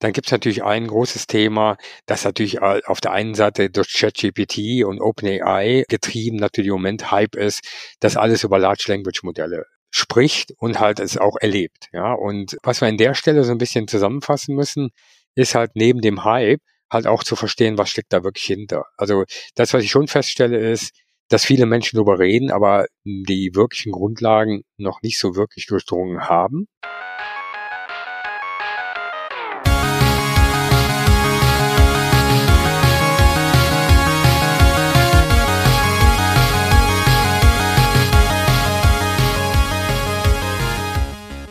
dann gibt es natürlich ein großes Thema, das natürlich auf der einen Seite durch ChatGPT und OpenAI getrieben natürlich im Moment Hype ist, dass alles über Large Language Modelle spricht und halt es auch erlebt. Ja, und was wir an der Stelle so ein bisschen zusammenfassen müssen, ist halt neben dem Hype halt auch zu verstehen, was steckt da wirklich hinter. Also das, was ich schon feststelle, ist, dass viele Menschen darüber reden, aber die wirklichen Grundlagen noch nicht so wirklich durchdrungen haben.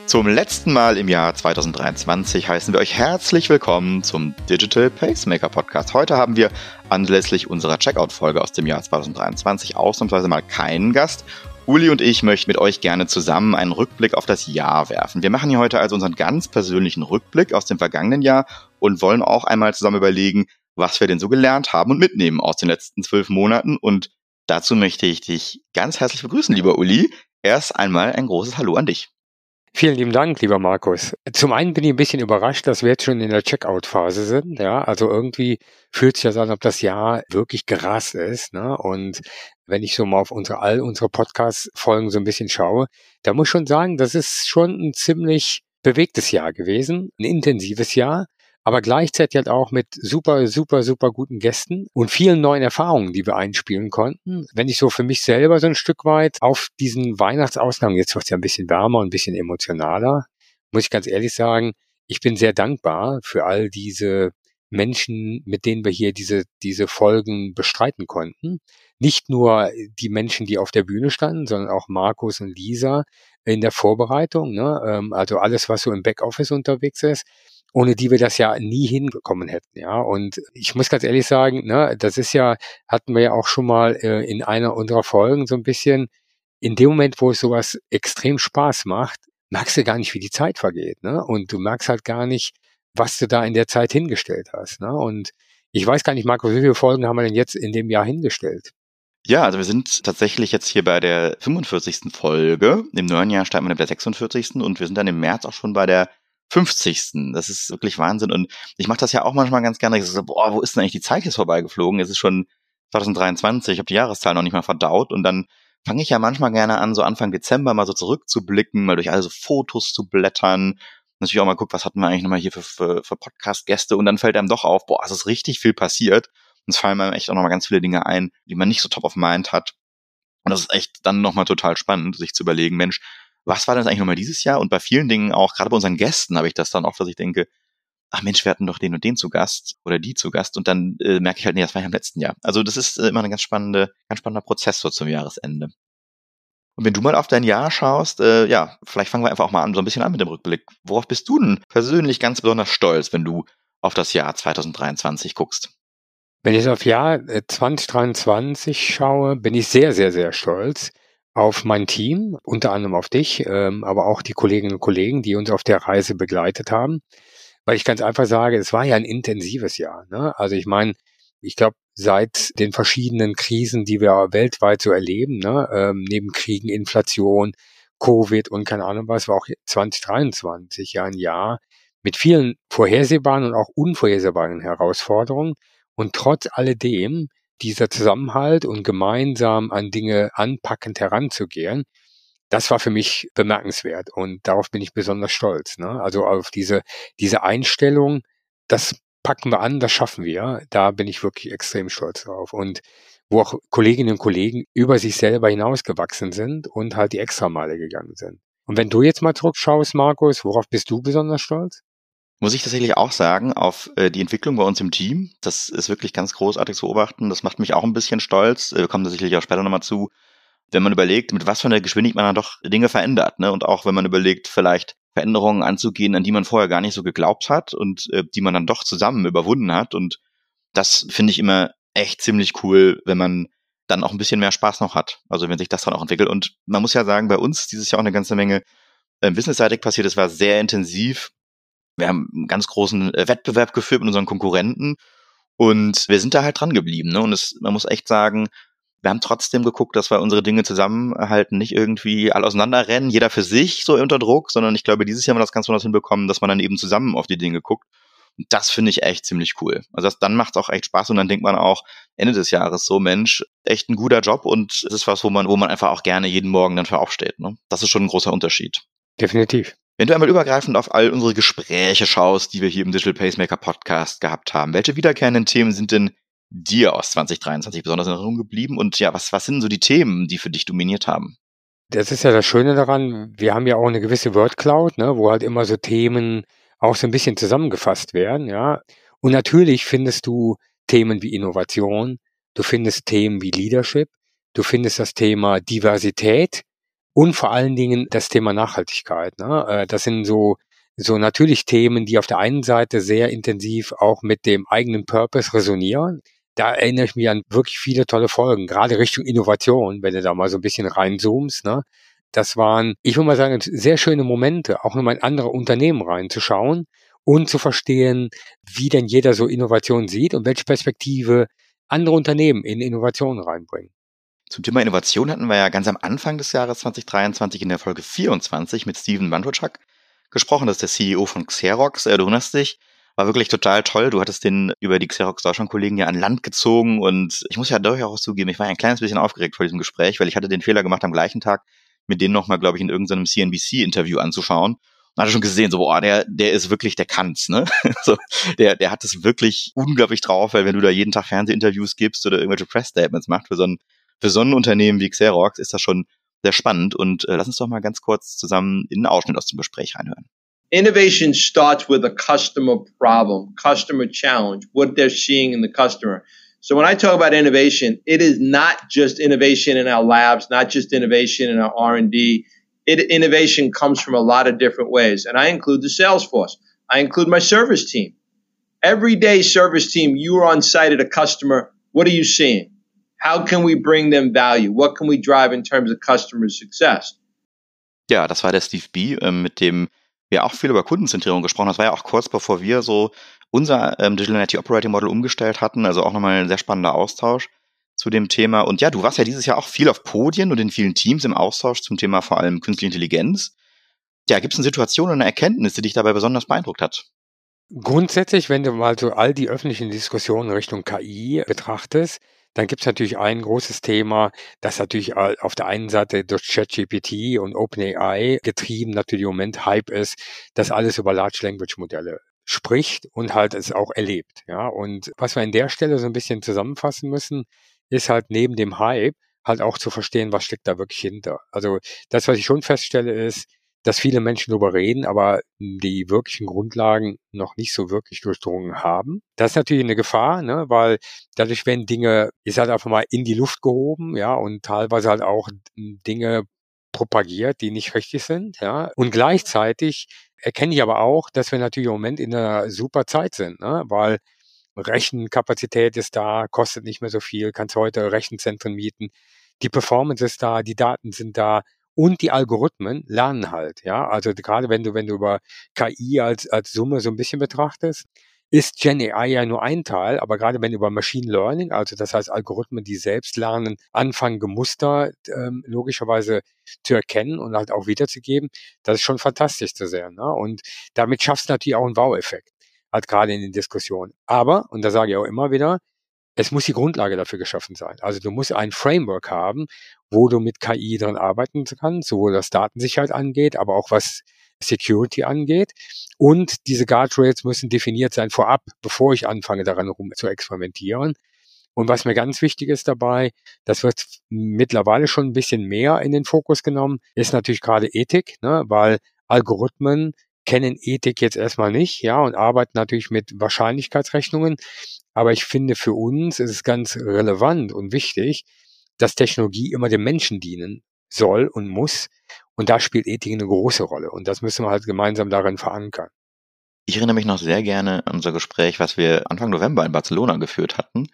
Zum letzten Mal im Jahr 2023 heißen wir euch herzlich willkommen zum Digital Pacemaker Podcast. Heute haben wir anlässlich unserer Checkout-Folge aus dem Jahr 2023 ausnahmsweise mal keinen Gast. Uli und ich möchten mit euch gerne zusammen einen Rückblick auf das Jahr werfen. Wir machen hier heute also unseren ganz persönlichen Rückblick aus dem vergangenen Jahr und wollen auch einmal zusammen überlegen, was wir denn so gelernt haben und mitnehmen aus den letzten zwölf Monaten. Und dazu möchte ich dich ganz herzlich begrüßen, lieber Uli. Erst einmal ein großes Hallo an dich. Vielen lieben Dank, lieber Markus. Zum einen bin ich ein bisschen überrascht, dass wir jetzt schon in der Checkout-Phase sind. Ja, also irgendwie fühlt sich das an, ob das Jahr wirklich gerast ist. Ne? Und wenn ich so mal auf unsere, all unsere Podcast-Folgen so ein bisschen schaue, da muss ich schon sagen, das ist schon ein ziemlich bewegtes Jahr gewesen, ein intensives Jahr aber gleichzeitig halt auch mit super, super, super guten Gästen und vielen neuen Erfahrungen, die wir einspielen konnten. Wenn ich so für mich selber so ein Stück weit auf diesen Weihnachtsausgang, jetzt wird es ja ein bisschen wärmer und ein bisschen emotionaler, muss ich ganz ehrlich sagen, ich bin sehr dankbar für all diese Menschen, mit denen wir hier diese, diese Folgen bestreiten konnten. Nicht nur die Menschen, die auf der Bühne standen, sondern auch Markus und Lisa in der Vorbereitung. Ne? Ähm, also alles, was so im Backoffice unterwegs ist ohne die wir das ja nie hinbekommen hätten, ja. Und ich muss ganz ehrlich sagen, ne, das ist ja, hatten wir ja auch schon mal äh, in einer unserer Folgen so ein bisschen, in dem Moment, wo es sowas extrem Spaß macht, merkst du gar nicht, wie die Zeit vergeht, ne? Und du merkst halt gar nicht, was du da in der Zeit hingestellt hast, ne? Und ich weiß gar nicht, Marco, wie viele Folgen haben wir denn jetzt in dem Jahr hingestellt? Ja, also wir sind tatsächlich jetzt hier bei der 45. Folge. Im neuen Jahr starten wir mit der 46. und wir sind dann im März auch schon bei der 50. Das ist wirklich Wahnsinn. Und ich mache das ja auch manchmal ganz gerne. Ich so, boah, wo ist denn eigentlich die Zeit jetzt vorbeigeflogen? Es ist schon 2023, ich habe die Jahreszahl noch nicht mal verdaut und dann fange ich ja manchmal gerne an, so Anfang Dezember mal so zurückzublicken, mal durch alle so Fotos zu blättern. Natürlich auch mal gucken, was hatten wir eigentlich nochmal hier für, für, für Podcast-Gäste und dann fällt einem doch auf, boah, es ist richtig viel passiert. Und es fallen einem echt auch nochmal ganz viele Dinge ein, die man nicht so top of mind hat. Und das ist echt dann nochmal total spannend, sich zu überlegen, Mensch, was war das eigentlich nochmal dieses Jahr? Und bei vielen Dingen auch, gerade bei unseren Gästen habe ich das dann oft, dass ich denke, ach Mensch, wir hatten doch den und den zu Gast oder die zu Gast und dann äh, merke ich halt, nee, das war ja im letzten Jahr. Also das ist äh, immer ein ganz spannende, ganz spannender Prozess so zum Jahresende. Und wenn du mal auf dein Jahr schaust, äh, ja, vielleicht fangen wir einfach auch mal an, so ein bisschen an mit dem Rückblick. Worauf bist du denn persönlich ganz besonders stolz, wenn du auf das Jahr 2023 guckst? Wenn ich auf Jahr 2023 äh, schaue, bin ich sehr, sehr, sehr stolz auf mein Team, unter anderem auf dich, ähm, aber auch die Kolleginnen und Kollegen, die uns auf der Reise begleitet haben. Weil ich ganz einfach sage, es war ja ein intensives Jahr. Ne? Also ich meine, ich glaube, seit den verschiedenen Krisen, die wir weltweit so erleben, ne, ähm, neben Kriegen, Inflation, Covid und keine Ahnung was, war auch 2023 ja ein Jahr mit vielen vorhersehbaren und auch unvorhersehbaren Herausforderungen. Und trotz alledem dieser Zusammenhalt und gemeinsam an Dinge anpackend heranzugehen, das war für mich bemerkenswert und darauf bin ich besonders stolz. Ne? Also auf diese, diese Einstellung, das packen wir an, das schaffen wir. Da bin ich wirklich extrem stolz drauf. Und wo auch Kolleginnen und Kollegen über sich selber hinausgewachsen sind und halt die Extrameile gegangen sind. Und wenn du jetzt mal zurückschaust, Markus, worauf bist du besonders stolz? Muss ich tatsächlich auch sagen, auf äh, die Entwicklung bei uns im Team. Das ist wirklich ganz großartig zu beobachten. Das macht mich auch ein bisschen stolz. Wir kommen da sicherlich auch später nochmal zu. Wenn man überlegt, mit was für einer Geschwindigkeit man dann doch Dinge verändert. Ne? Und auch wenn man überlegt, vielleicht Veränderungen anzugehen, an die man vorher gar nicht so geglaubt hat und äh, die man dann doch zusammen überwunden hat. Und das finde ich immer echt ziemlich cool, wenn man dann auch ein bisschen mehr Spaß noch hat. Also wenn sich das dann auch entwickelt. Und man muss ja sagen, bei uns dieses Jahr auch eine ganze Menge äh, businessseitig passiert. Es war sehr intensiv wir haben einen ganz großen äh, Wettbewerb geführt mit unseren Konkurrenten und wir sind da halt dran geblieben. Ne? Und es, man muss echt sagen, wir haben trotzdem geguckt, dass wir unsere Dinge zusammenhalten, nicht irgendwie alle auseinanderrennen, jeder für sich so unter Druck, sondern ich glaube, dieses Jahr haben wir das ganz besonders hinbekommen, dass man dann eben zusammen auf die Dinge guckt. Das finde ich echt ziemlich cool. Also das, dann macht es auch echt Spaß und dann denkt man auch Ende des Jahres so, Mensch, echt ein guter Job und es ist was, wo man, wo man einfach auch gerne jeden Morgen dann für aufsteht. Ne? Das ist schon ein großer Unterschied. Definitiv. Wenn du einmal übergreifend auf all unsere Gespräche schaust, die wir hier im Digital Pacemaker Podcast gehabt haben, welche wiederkehrenden Themen sind denn dir aus 2023 besonders in Erinnerung geblieben? Und ja, was, was sind so die Themen, die für dich dominiert haben? Das ist ja das Schöne daran, wir haben ja auch eine gewisse Word Cloud, ne, wo halt immer so Themen auch so ein bisschen zusammengefasst werden, ja. Und natürlich findest du Themen wie Innovation, du findest Themen wie Leadership, du findest das Thema Diversität und vor allen Dingen das Thema Nachhaltigkeit. Ne? Äh, das sind so so natürlich Themen, die auf der einen Seite sehr intensiv auch mit dem eigenen Purpose resonieren. Da erinnere ich mich an wirklich viele tolle Folgen, gerade Richtung Innovation, wenn du da mal so ein bisschen reinzoomst. Ne? Das waren, ich würde mal sagen, sehr schöne Momente, auch nochmal in andere Unternehmen reinzuschauen und zu verstehen, wie denn jeder so Innovation sieht und welche Perspektive andere Unternehmen in Innovationen reinbringen. Zum Thema Innovation hatten wir ja ganz am Anfang des Jahres 2023 in der Folge 24 mit Steven Bandrochak gesprochen. Das ist der CEO von Xerox. Äh, du erinnerst dich, war wirklich total toll. Du hattest den über die Xerox Deutschland-Kollegen ja an Land gezogen und ich muss ja durchaus zugeben, ich war ein kleines bisschen aufgeregt vor diesem Gespräch, weil ich hatte den Fehler gemacht, am gleichen Tag mit denen nochmal, glaube ich, in irgendeinem CNBC-Interview anzuschauen. Man hatte schon gesehen, so, boah, der, der ist wirklich, der kann's, ne? so, der, der hat es wirklich unglaublich drauf, weil wenn du da jeden Tag Fernsehinterviews gibst oder irgendwelche Press-Statements macht für so ein, für so ein Unternehmen wie Xerox, ist das schon sehr spannend. Und äh, lass uns doch mal ganz kurz zusammen in einen Ausschnitt aus dem Gespräch reinhören. Innovation starts with a customer problem, customer challenge, what they're seeing in the customer. So when I talk about innovation, it is not just innovation in our labs, not just innovation in our R&D. Innovation comes from a lot of different ways. And I include the sales force. I include my service team. Every day service team, you are on site at a customer. What are you seeing? How can we bring them value? What can we drive in terms of customer success? Ja, das war der Steve B, äh, mit dem wir auch viel über Kundenzentrierung gesprochen haben. Das war ja auch kurz bevor wir so unser ähm, Digital Energy Operating Model umgestellt hatten. Also auch nochmal ein sehr spannender Austausch zu dem Thema. Und ja, du warst ja dieses Jahr auch viel auf Podien und in vielen Teams im Austausch zum Thema vor allem künstliche Intelligenz. Ja, gibt es eine Situation oder eine Erkenntnis, die dich dabei besonders beeindruckt hat? Grundsätzlich, wenn du mal so all die öffentlichen Diskussionen Richtung KI betrachtest, dann gibt es natürlich ein großes Thema, das natürlich auf der einen Seite durch ChatGPT und OpenAI getrieben natürlich im Moment Hype ist, dass alles über Large Language Modelle spricht und halt es auch erlebt. Ja, und was wir an der Stelle so ein bisschen zusammenfassen müssen, ist halt neben dem Hype halt auch zu verstehen, was steckt da wirklich hinter. Also das, was ich schon feststelle, ist, dass viele Menschen darüber reden, aber die wirklichen Grundlagen noch nicht so wirklich durchdrungen haben. Das ist natürlich eine Gefahr, ne, weil dadurch werden Dinge, ist halt einfach mal in die Luft gehoben, ja, und teilweise halt auch Dinge propagiert, die nicht richtig sind, ja. Und gleichzeitig erkenne ich aber auch, dass wir natürlich im Moment in einer super Zeit sind, ne, weil Rechenkapazität ist da, kostet nicht mehr so viel, kannst heute Rechenzentren mieten, die Performance ist da, die Daten sind da und die Algorithmen lernen halt, ja. Also gerade wenn du, wenn du über KI als, als Summe so ein bisschen betrachtest, ist Gen AI ja nur ein Teil, aber gerade wenn du über Machine Learning, also das heißt Algorithmen, die selbst lernen, anfangen, Muster ähm, logischerweise zu erkennen und halt auch wiederzugeben, das ist schon fantastisch zu sehen. Ne? Und damit schaffst du natürlich auch einen Wow-Effekt, halt gerade in den Diskussionen. Aber, und da sage ich auch immer wieder, es muss die Grundlage dafür geschaffen sein. Also du musst ein Framework haben, wo du mit KI dran arbeiten kannst, sowohl was Datensicherheit angeht, aber auch was Security angeht. Und diese Guardrails müssen definiert sein vorab, bevor ich anfange, daran rum zu experimentieren. Und was mir ganz wichtig ist dabei, das wird mittlerweile schon ein bisschen mehr in den Fokus genommen, ist natürlich gerade Ethik, ne? weil Algorithmen kennen Ethik jetzt erstmal nicht, ja, und arbeiten natürlich mit Wahrscheinlichkeitsrechnungen. Aber ich finde, für uns ist es ganz relevant und wichtig, dass Technologie immer dem Menschen dienen soll und muss. Und da spielt Ethik eine große Rolle. Und das müssen wir halt gemeinsam darin verankern. Ich erinnere mich noch sehr gerne an unser Gespräch, was wir Anfang November in Barcelona geführt hatten.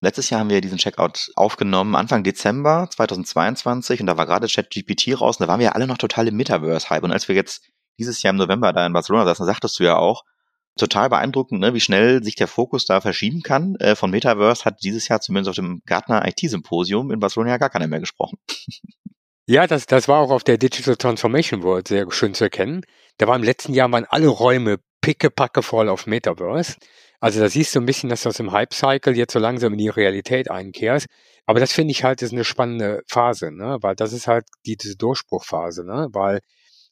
Letztes Jahr haben wir diesen Checkout aufgenommen, Anfang Dezember 2022, und da war gerade ChatGPT raus, und da waren wir alle noch total im Metaverse-Hype. Und als wir jetzt dieses Jahr im November da in Barcelona saßen, sagtest du ja auch, total beeindruckend, ne, wie schnell sich der Fokus da verschieben kann. Äh, von Metaverse hat dieses Jahr zumindest auf dem Gartner IT-Symposium in Barcelona ja gar keiner mehr gesprochen. Ja, das, das war auch auf der Digital Transformation World sehr schön zu erkennen. Da war im letzten Jahr waren alle Räume pickepacke voll auf Metaverse. Also da siehst du ein bisschen, dass du aus dem Hype-Cycle jetzt so langsam in die Realität einkehrst. Aber das finde ich halt ist eine spannende Phase, ne? weil das ist halt die, diese Durchbruchphase, ne? weil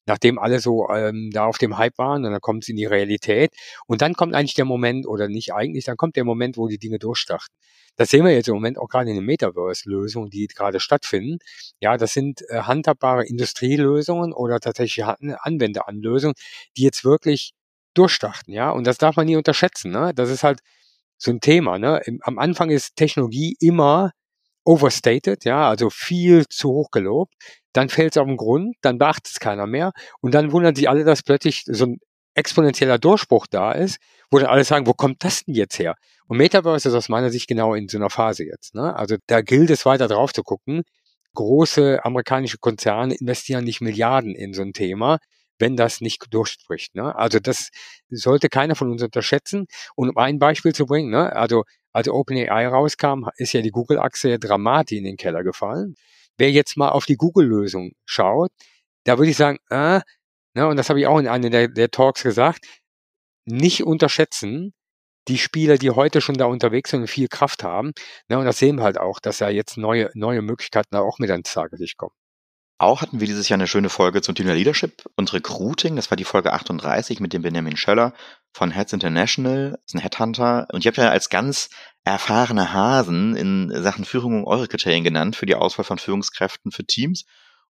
nachdem alle so ähm, da auf dem Hype waren, und dann kommt es in die Realität und dann kommt eigentlich der Moment, oder nicht eigentlich, dann kommt der Moment, wo die Dinge durchstarten. Das sehen wir jetzt im Moment auch gerade in den Metaverse-Lösungen, die gerade stattfinden. Ja, das sind äh, handhabbare Industrielösungen oder tatsächlich Anwenderanlösungen, die jetzt wirklich durchstarten, ja. Und das darf man nie unterschätzen, ne? Das ist halt so ein Thema, ne? Am Anfang ist Technologie immer overstated, ja, also viel zu hoch gelobt. Dann fällt es auf den Grund, dann beachtet es keiner mehr und dann wundern sich alle, dass plötzlich so ein exponentieller Durchbruch da ist, wo dann alle sagen, wo kommt das denn jetzt her? Und Metaverse ist aus meiner Sicht genau in so einer Phase jetzt. Ne? Also da gilt es weiter drauf zu gucken. Große amerikanische Konzerne investieren nicht Milliarden in so ein Thema, wenn das nicht durchspricht. Ne? Also das sollte keiner von uns unterschätzen. Und um ein Beispiel zu bringen, ne? also als OpenAI rauskam, ist ja die Google-Achse dramatisch in den Keller gefallen. Wer jetzt mal auf die Google-Lösung schaut, da würde ich sagen, äh, ne, und das habe ich auch in einem der, der Talks gesagt, nicht unterschätzen, die Spieler, die heute schon da unterwegs sind und viel Kraft haben. Ne, und das sehen wir halt auch, dass da jetzt neue, neue Möglichkeiten auch mit ans Tageslicht kommen. Auch hatten wir dieses Jahr eine schöne Folge zum Thema Leadership und Recruiting. Das war die Folge 38 mit dem Benjamin Schöller von Heads International. Das ist ein Headhunter. Und ich habe ja als ganz erfahrene Hasen in Sachen Führung eure Kriterien genannt für die Auswahl von Führungskräften für Teams.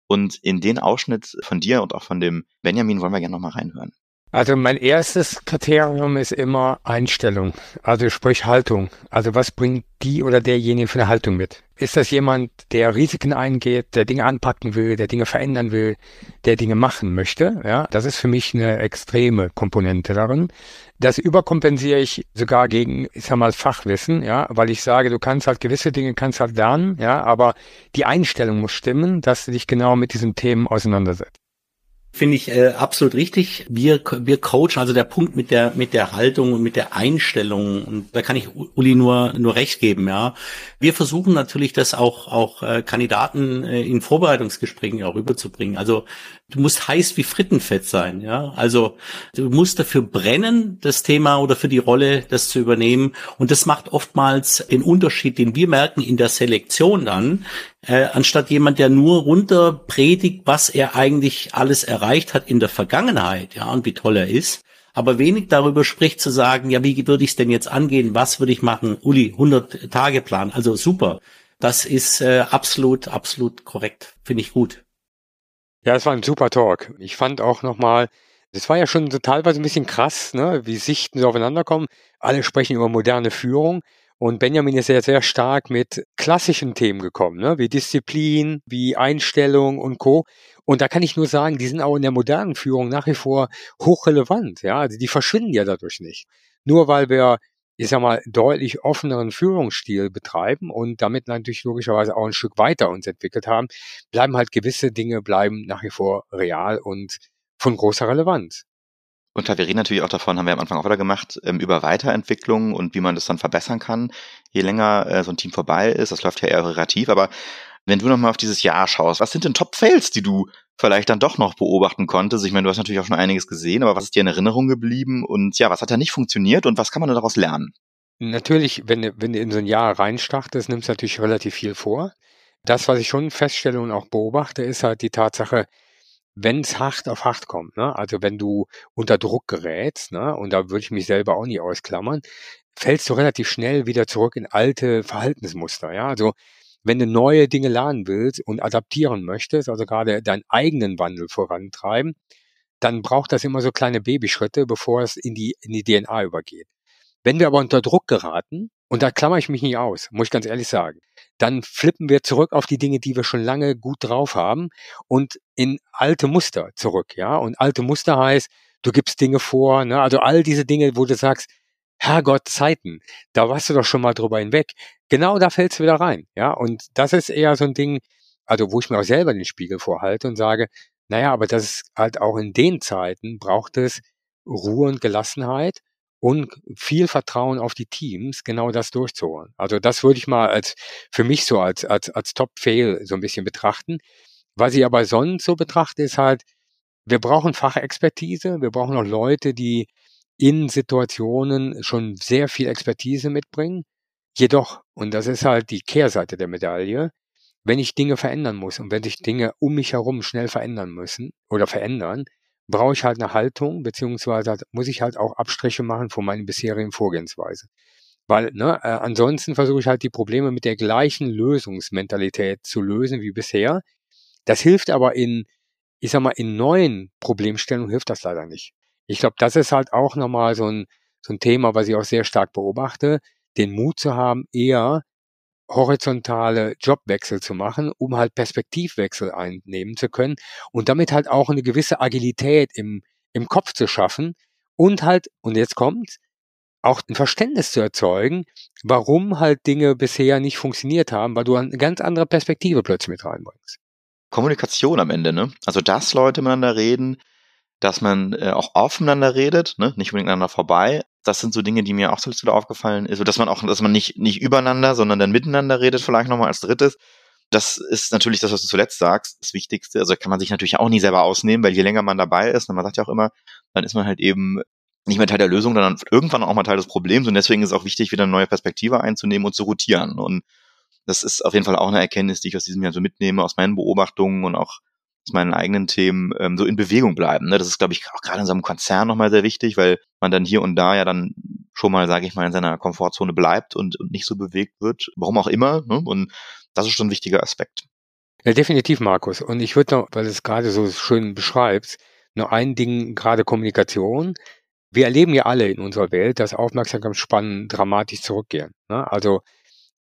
Und in den Ausschnitt von dir und auch von dem Benjamin wollen wir gerne nochmal reinhören. Also mein erstes Kriterium ist immer Einstellung, also sprich Haltung. Also was bringt die oder derjenige für eine Haltung mit? Ist das jemand, der Risiken eingeht, der Dinge anpacken will, der Dinge verändern will, der Dinge machen möchte? Ja, das ist für mich eine extreme Komponente darin. Das überkompensiere ich sogar gegen, ich sag mal, Fachwissen, ja, weil ich sage, du kannst halt gewisse Dinge kannst halt lernen, ja, aber die Einstellung muss stimmen, dass du dich genau mit diesen Themen auseinandersetzt. Finde ich äh, absolut richtig. Wir, wir coachen, also der Punkt mit der, mit der Haltung und mit der Einstellung, und da kann ich Uli nur, nur recht geben, ja. Wir versuchen natürlich, das auch, auch äh, Kandidaten äh, in Vorbereitungsgesprächen auch rüberzubringen. Also du musst heiß wie Frittenfett sein, ja. Also du musst dafür brennen, das Thema oder für die Rolle, das zu übernehmen. Und das macht oftmals den Unterschied, den wir merken in der Selektion dann, äh, anstatt jemand, der nur runter predigt, was er eigentlich alles erreicht hat in der Vergangenheit, ja, und wie toll er ist, aber wenig darüber spricht zu sagen, ja, wie würde ich es denn jetzt angehen, was würde ich machen, Uli, 100 Tage Plan, also super. Das ist äh, absolut, absolut korrekt, finde ich gut. Ja, es war ein super Talk. Ich fand auch nochmal, das war ja schon so teilweise ein bisschen krass, ne, wie Sichten so aufeinander kommen. Alle sprechen über moderne Führung. Und Benjamin ist ja sehr stark mit klassischen Themen gekommen, ne? wie Disziplin, wie Einstellung und Co. Und da kann ich nur sagen, die sind auch in der modernen Führung nach wie vor hochrelevant. Ja, also die verschwinden ja dadurch nicht. Nur weil wir, ich sag mal, deutlich offeneren Führungsstil betreiben und damit natürlich logischerweise auch ein Stück weiter uns entwickelt haben, bleiben halt gewisse Dinge bleiben nach wie vor real und von großer Relevanz. Und wir reden natürlich auch davon, haben wir am Anfang auch wieder gemacht, ähm, über Weiterentwicklung und wie man das dann verbessern kann, je länger äh, so ein Team vorbei ist. Das läuft ja eher relativ, aber wenn du nochmal auf dieses Jahr schaust, was sind denn Top-Fails, die du vielleicht dann doch noch beobachten konntest? Ich meine, du hast natürlich auch schon einiges gesehen, aber was ist dir in Erinnerung geblieben? Und ja, was hat da nicht funktioniert und was kann man daraus lernen? Natürlich, wenn, wenn du in so ein Jahr reinstartest, nimmst du natürlich relativ viel vor. Das, was ich schon feststelle und auch beobachte, ist halt die Tatsache, wenn es hart auf hart kommt, ne? also wenn du unter Druck gerätst, ne? und da würde ich mich selber auch nie ausklammern, fällst du relativ schnell wieder zurück in alte Verhaltensmuster. Ja, also wenn du neue Dinge lernen willst und adaptieren möchtest, also gerade deinen eigenen Wandel vorantreiben, dann braucht das immer so kleine Babyschritte, bevor es in die, in die DNA übergeht. Wenn wir aber unter Druck geraten, und da klammer ich mich nicht aus, muss ich ganz ehrlich sagen, dann flippen wir zurück auf die Dinge, die wir schon lange gut drauf haben und in alte Muster zurück, ja. Und alte Muster heißt, du gibst Dinge vor, ne? also all diese Dinge, wo du sagst, Herrgott, Zeiten, da warst du doch schon mal drüber hinweg. Genau da fällt's wieder rein, ja. Und das ist eher so ein Ding, also wo ich mir auch selber den Spiegel vorhalte und sage, naja, aber das ist halt auch in den Zeiten braucht es Ruhe und Gelassenheit und viel Vertrauen auf die Teams, genau das durchzuholen. Also das würde ich mal als für mich so als als als Top-Fail so ein bisschen betrachten. Was ich aber sonst so betrachte, ist halt, wir brauchen Fachexpertise, wir brauchen auch Leute, die in Situationen schon sehr viel Expertise mitbringen. Jedoch, und das ist halt die Kehrseite der Medaille, wenn ich Dinge verändern muss und wenn sich Dinge um mich herum schnell verändern müssen oder verändern, brauche ich halt eine Haltung, beziehungsweise muss ich halt auch Abstriche machen von meinen bisherigen Vorgehensweise. Weil ne, äh, ansonsten versuche ich halt die Probleme mit der gleichen Lösungsmentalität zu lösen wie bisher. Das hilft aber in, ich sag mal, in neuen Problemstellungen hilft das leider nicht. Ich glaube, das ist halt auch nochmal so ein, so ein Thema, was ich auch sehr stark beobachte, den Mut zu haben, eher horizontale Jobwechsel zu machen, um halt Perspektivwechsel einnehmen zu können und damit halt auch eine gewisse Agilität im, im Kopf zu schaffen und halt, und jetzt kommt, auch ein Verständnis zu erzeugen, warum halt Dinge bisher nicht funktioniert haben, weil du eine ganz andere Perspektive plötzlich mit reinbringst. Kommunikation am Ende, ne? Also, dass Leute miteinander reden, dass man äh, auch aufeinander redet, ne? nicht unbedingt aneinander vorbei. Das sind so Dinge, die mir auch so wieder aufgefallen ist, dass man auch, dass man nicht, nicht übereinander, sondern dann miteinander redet, vielleicht nochmal als drittes. Das ist natürlich das, was du zuletzt sagst, das Wichtigste. Also kann man sich natürlich auch nie selber ausnehmen, weil je länger man dabei ist, und man sagt ja auch immer, dann ist man halt eben nicht mehr Teil der Lösung, sondern irgendwann auch mal Teil des Problems. Und deswegen ist es auch wichtig, wieder eine neue Perspektive einzunehmen und zu rotieren. Und das ist auf jeden Fall auch eine Erkenntnis, die ich aus diesem Jahr so mitnehme, aus meinen Beobachtungen und auch aus meinen eigenen Themen ähm, so in Bewegung bleiben. Ne? Das ist, glaube ich, auch gerade in so einem Konzern nochmal sehr wichtig, weil man dann hier und da ja dann schon mal, sage ich mal, in seiner Komfortzone bleibt und, und nicht so bewegt wird, warum auch immer. Ne? Und das ist schon ein wichtiger Aspekt. Ja, definitiv, Markus. Und ich würde noch, weil du es gerade so schön beschreibst, noch ein Ding, gerade Kommunikation. Wir erleben ja alle in unserer Welt, dass Aufmerksamkeitsspannen dramatisch zurückgehen. Ne? Also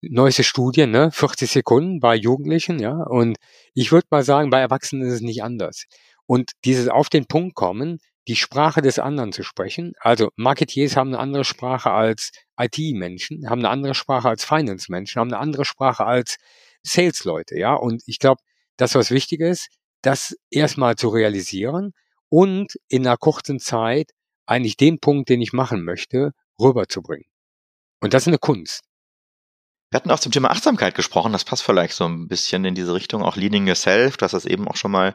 neueste Studien, ne, 40 Sekunden bei Jugendlichen, ja, und ich würde mal sagen, bei Erwachsenen ist es nicht anders. Und dieses auf den Punkt kommen, die Sprache des anderen zu sprechen. Also Marketiers haben eine andere Sprache als IT-Menschen, haben eine andere Sprache als Finance-Menschen, haben eine andere Sprache als Sales-Leute, ja. Und ich glaube, das, was wichtig ist, das erstmal zu realisieren und in einer kurzen Zeit eigentlich den Punkt, den ich machen möchte, rüberzubringen. Und das ist eine Kunst. Wir hatten auch zum Thema Achtsamkeit gesprochen, das passt vielleicht so ein bisschen in diese Richtung, auch Leading Yourself, du hast das eben auch schon mal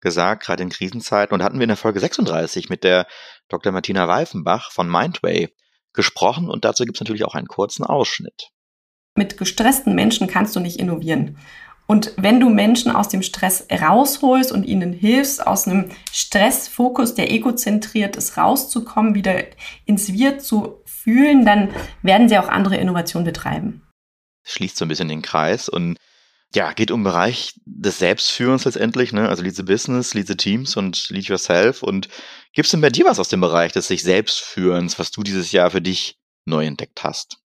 gesagt, gerade in Krisenzeiten. Und da hatten wir in der Folge 36 mit der Dr. Martina Reifenbach von Mindway gesprochen und dazu gibt es natürlich auch einen kurzen Ausschnitt. Mit gestressten Menschen kannst du nicht innovieren. Und wenn du Menschen aus dem Stress rausholst und ihnen hilfst, aus einem Stressfokus, der egozentriert ist, rauszukommen, wieder ins Wir zu fühlen, dann werden sie auch andere Innovationen betreiben schließt so ein bisschen den Kreis und ja, geht um Bereich des Selbstführens letztendlich, ne? Also lead the business, lead the teams und lead yourself. Und gibt es denn bei dir was aus dem Bereich des sich Selbstführens, was du dieses Jahr für dich neu entdeckt hast?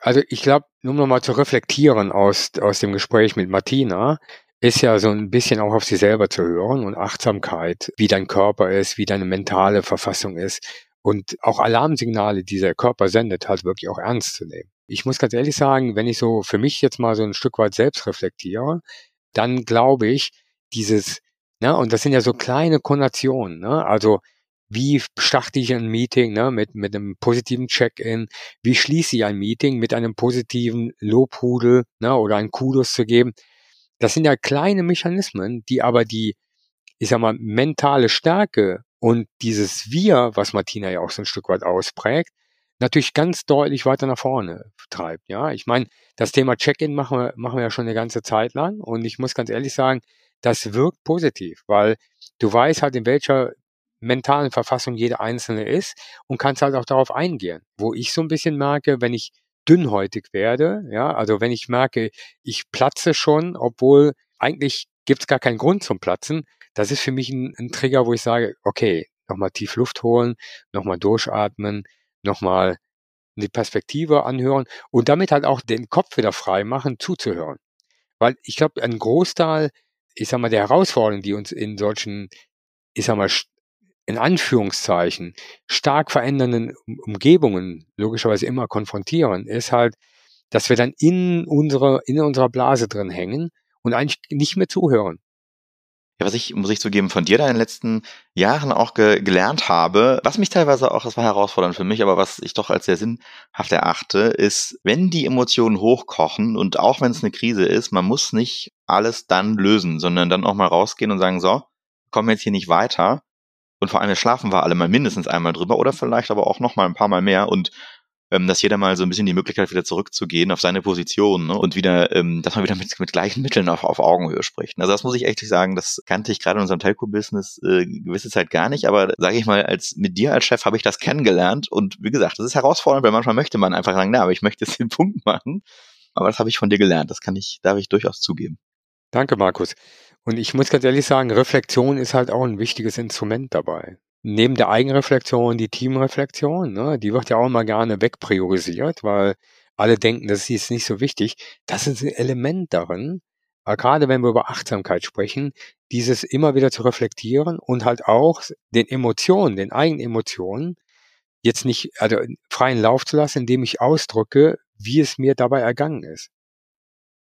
Also ich glaube, nur noch mal zu reflektieren aus, aus dem Gespräch mit Martina, ist ja so ein bisschen auch auf sich selber zu hören und Achtsamkeit, wie dein Körper ist, wie deine mentale Verfassung ist und auch Alarmsignale, die der Körper sendet, halt wirklich auch ernst zu nehmen. Ich muss ganz ehrlich sagen, wenn ich so für mich jetzt mal so ein Stück weit selbst reflektiere, dann glaube ich, dieses, ne, und das sind ja so kleine Konnotationen, ne, also wie starte ich ein Meeting ne, mit, mit einem positiven Check-in? Wie schließe ich ein Meeting mit einem positiven Lobhudel ne, oder einen Kudos zu geben? Das sind ja kleine Mechanismen, die aber die, ich sag mal, mentale Stärke und dieses Wir, was Martina ja auch so ein Stück weit ausprägt, natürlich ganz deutlich weiter nach vorne treibt. Ja, ich meine, das Thema Check-in machen wir, machen wir ja schon eine ganze Zeit lang und ich muss ganz ehrlich sagen, das wirkt positiv, weil du weißt halt, in welcher mentalen Verfassung jeder Einzelne ist und kannst halt auch darauf eingehen. Wo ich so ein bisschen merke, wenn ich dünnhäutig werde, ja, also wenn ich merke, ich platze schon, obwohl eigentlich gibt es gar keinen Grund zum Platzen, das ist für mich ein, ein Trigger, wo ich sage, okay, nochmal tief Luft holen, nochmal durchatmen, nochmal die Perspektive anhören und damit halt auch den Kopf wieder frei machen, zuzuhören. Weil ich glaube, ein Großteil, ich sag mal, der Herausforderungen, die uns in solchen, ich sag mal, in Anführungszeichen stark verändernden Umgebungen logischerweise immer konfrontieren, ist halt, dass wir dann in unserer, in unserer Blase drin hängen und eigentlich nicht mehr zuhören ja, was ich, muss ich zugeben, von dir da in den letzten Jahren auch ge gelernt habe, was mich teilweise auch, das war herausfordernd für mich, aber was ich doch als sehr sinnhaft erachte, ist, wenn die Emotionen hochkochen und auch wenn es eine Krise ist, man muss nicht alles dann lösen, sondern dann auch mal rausgehen und sagen, so, kommen jetzt hier nicht weiter. Und vor allem schlafen wir alle mal mindestens einmal drüber oder vielleicht aber auch noch mal ein paar Mal mehr und ähm, dass jeder mal so ein bisschen die Möglichkeit wieder zurückzugehen auf seine Position ne? und wieder, ähm, dass man wieder mit, mit gleichen Mitteln auf, auf Augenhöhe spricht. Also das muss ich echt sagen, das kannte ich gerade in unserem Telco-Business äh, gewisse Zeit gar nicht, aber sage ich mal, als mit dir als Chef habe ich das kennengelernt und wie gesagt, das ist herausfordernd, weil manchmal möchte man einfach sagen, na, aber ich möchte jetzt den Punkt machen. Aber das habe ich von dir gelernt, das kann ich, darf ich durchaus zugeben. Danke, Markus. Und ich muss ganz ehrlich sagen, Reflexion ist halt auch ein wichtiges Instrument dabei neben der Eigenreflexion die Teamreflexion, ne, die wird ja auch immer gerne wegpriorisiert, weil alle denken, das ist nicht so wichtig. Das ist ein Element darin, aber gerade wenn wir über Achtsamkeit sprechen, dieses immer wieder zu reflektieren und halt auch den Emotionen, den eigenen Emotionen, jetzt nicht also freien Lauf zu lassen, indem ich ausdrücke, wie es mir dabei ergangen ist.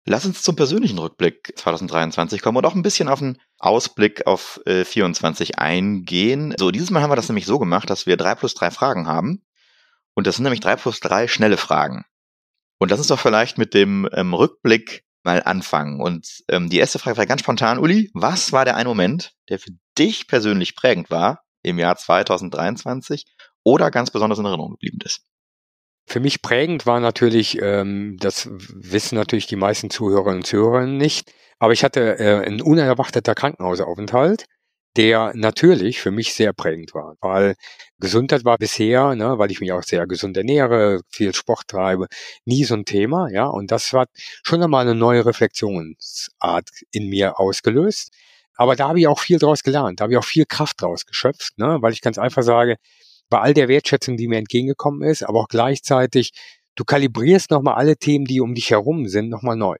Lass uns zum persönlichen Rückblick 2023 kommen und auch ein bisschen auf einen Ausblick auf äh, 24 eingehen. So, dieses Mal haben wir das nämlich so gemacht, dass wir drei plus drei Fragen haben. Und das sind nämlich drei plus drei schnelle Fragen. Und lass uns doch vielleicht mit dem ähm, Rückblick mal anfangen. Und ähm, die erste Frage war ganz spontan, Uli, was war der ein Moment, der für dich persönlich prägend war im Jahr 2023 oder ganz besonders in Erinnerung geblieben ist? Für mich prägend war natürlich, ähm, das wissen natürlich die meisten Zuhörerinnen und Zuhörer nicht, aber ich hatte äh, ein unerwarteter Krankenhausaufenthalt, der natürlich für mich sehr prägend war, weil Gesundheit war bisher, ne, weil ich mich auch sehr gesund ernähre, viel Sport treibe, nie so ein Thema, ja, und das hat schon einmal eine neue Reflexionsart in mir ausgelöst. Aber da habe ich auch viel draus gelernt, da habe ich auch viel Kraft draus geschöpft, ne, weil ich ganz einfach sage, bei all der Wertschätzung, die mir entgegengekommen ist, aber auch gleichzeitig, du kalibrierst nochmal alle Themen, die um dich herum sind, nochmal neu.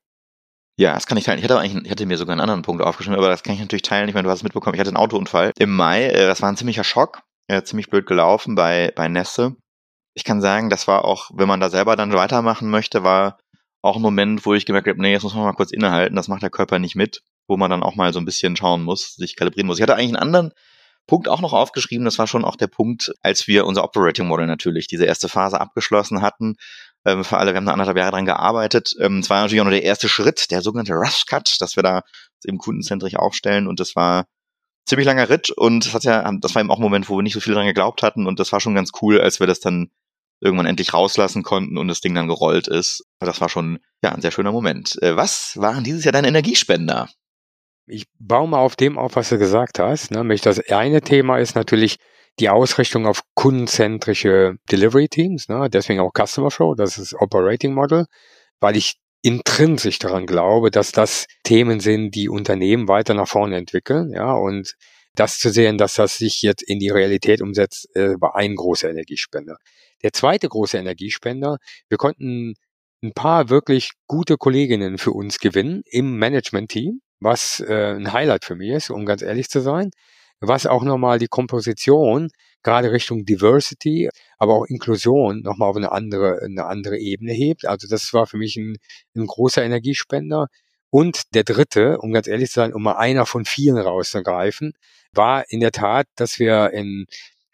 Ja, das kann ich teilen. Ich hatte eigentlich, ich hatte mir sogar einen anderen Punkt aufgeschrieben, aber das kann ich natürlich teilen. Ich meine, du hast es mitbekommen. Ich hatte einen Autounfall im Mai. Äh, das war ein ziemlicher Schock. Ja, ziemlich blöd gelaufen bei, bei Nässe. Ich kann sagen, das war auch, wenn man da selber dann weitermachen möchte, war auch ein Moment, wo ich gemerkt habe, nee, jetzt muss man mal kurz innehalten. Das macht der Körper nicht mit, wo man dann auch mal so ein bisschen schauen muss, sich kalibrieren muss. Ich hatte eigentlich einen anderen Punkt auch noch aufgeschrieben, das war schon auch der Punkt, als wir unser Operating Model natürlich, diese erste Phase abgeschlossen hatten. Ähm, für alle, wir haben da anderthalb Jahre dran gearbeitet. Ähm, es war natürlich auch nur der erste Schritt, der sogenannte Rush Cut, dass wir da eben kundenzentrisch aufstellen und das war ziemlich langer Ritt und das hat ja, das war eben auch ein Moment, wo wir nicht so viel dran geglaubt hatten und das war schon ganz cool, als wir das dann irgendwann endlich rauslassen konnten und das Ding dann gerollt ist. Das war schon ja ein sehr schöner Moment. Äh, was waren dieses Jahr deine Energiespender? Ich baue mal auf dem auf, was du gesagt hast. Ne? Das eine Thema ist natürlich die Ausrichtung auf kundenzentrische Delivery Teams, ne? deswegen auch Customer Flow, das ist Operating Model, weil ich intrinsisch daran glaube, dass das Themen sind, die Unternehmen weiter nach vorne entwickeln, ja, und das zu sehen, dass das sich jetzt in die Realität umsetzt, äh, war ein großer Energiespender. Der zweite große Energiespender, wir konnten ein paar wirklich gute Kolleginnen für uns gewinnen im Management-Team, was äh, ein Highlight für mich ist, um ganz ehrlich zu sein, was auch nochmal die Komposition gerade Richtung Diversity, aber auch Inklusion nochmal auf eine andere, eine andere Ebene hebt. Also das war für mich ein, ein großer Energiespender. Und der dritte, um ganz ehrlich zu sein, um mal einer von vielen rauszugreifen, war in der Tat, dass wir in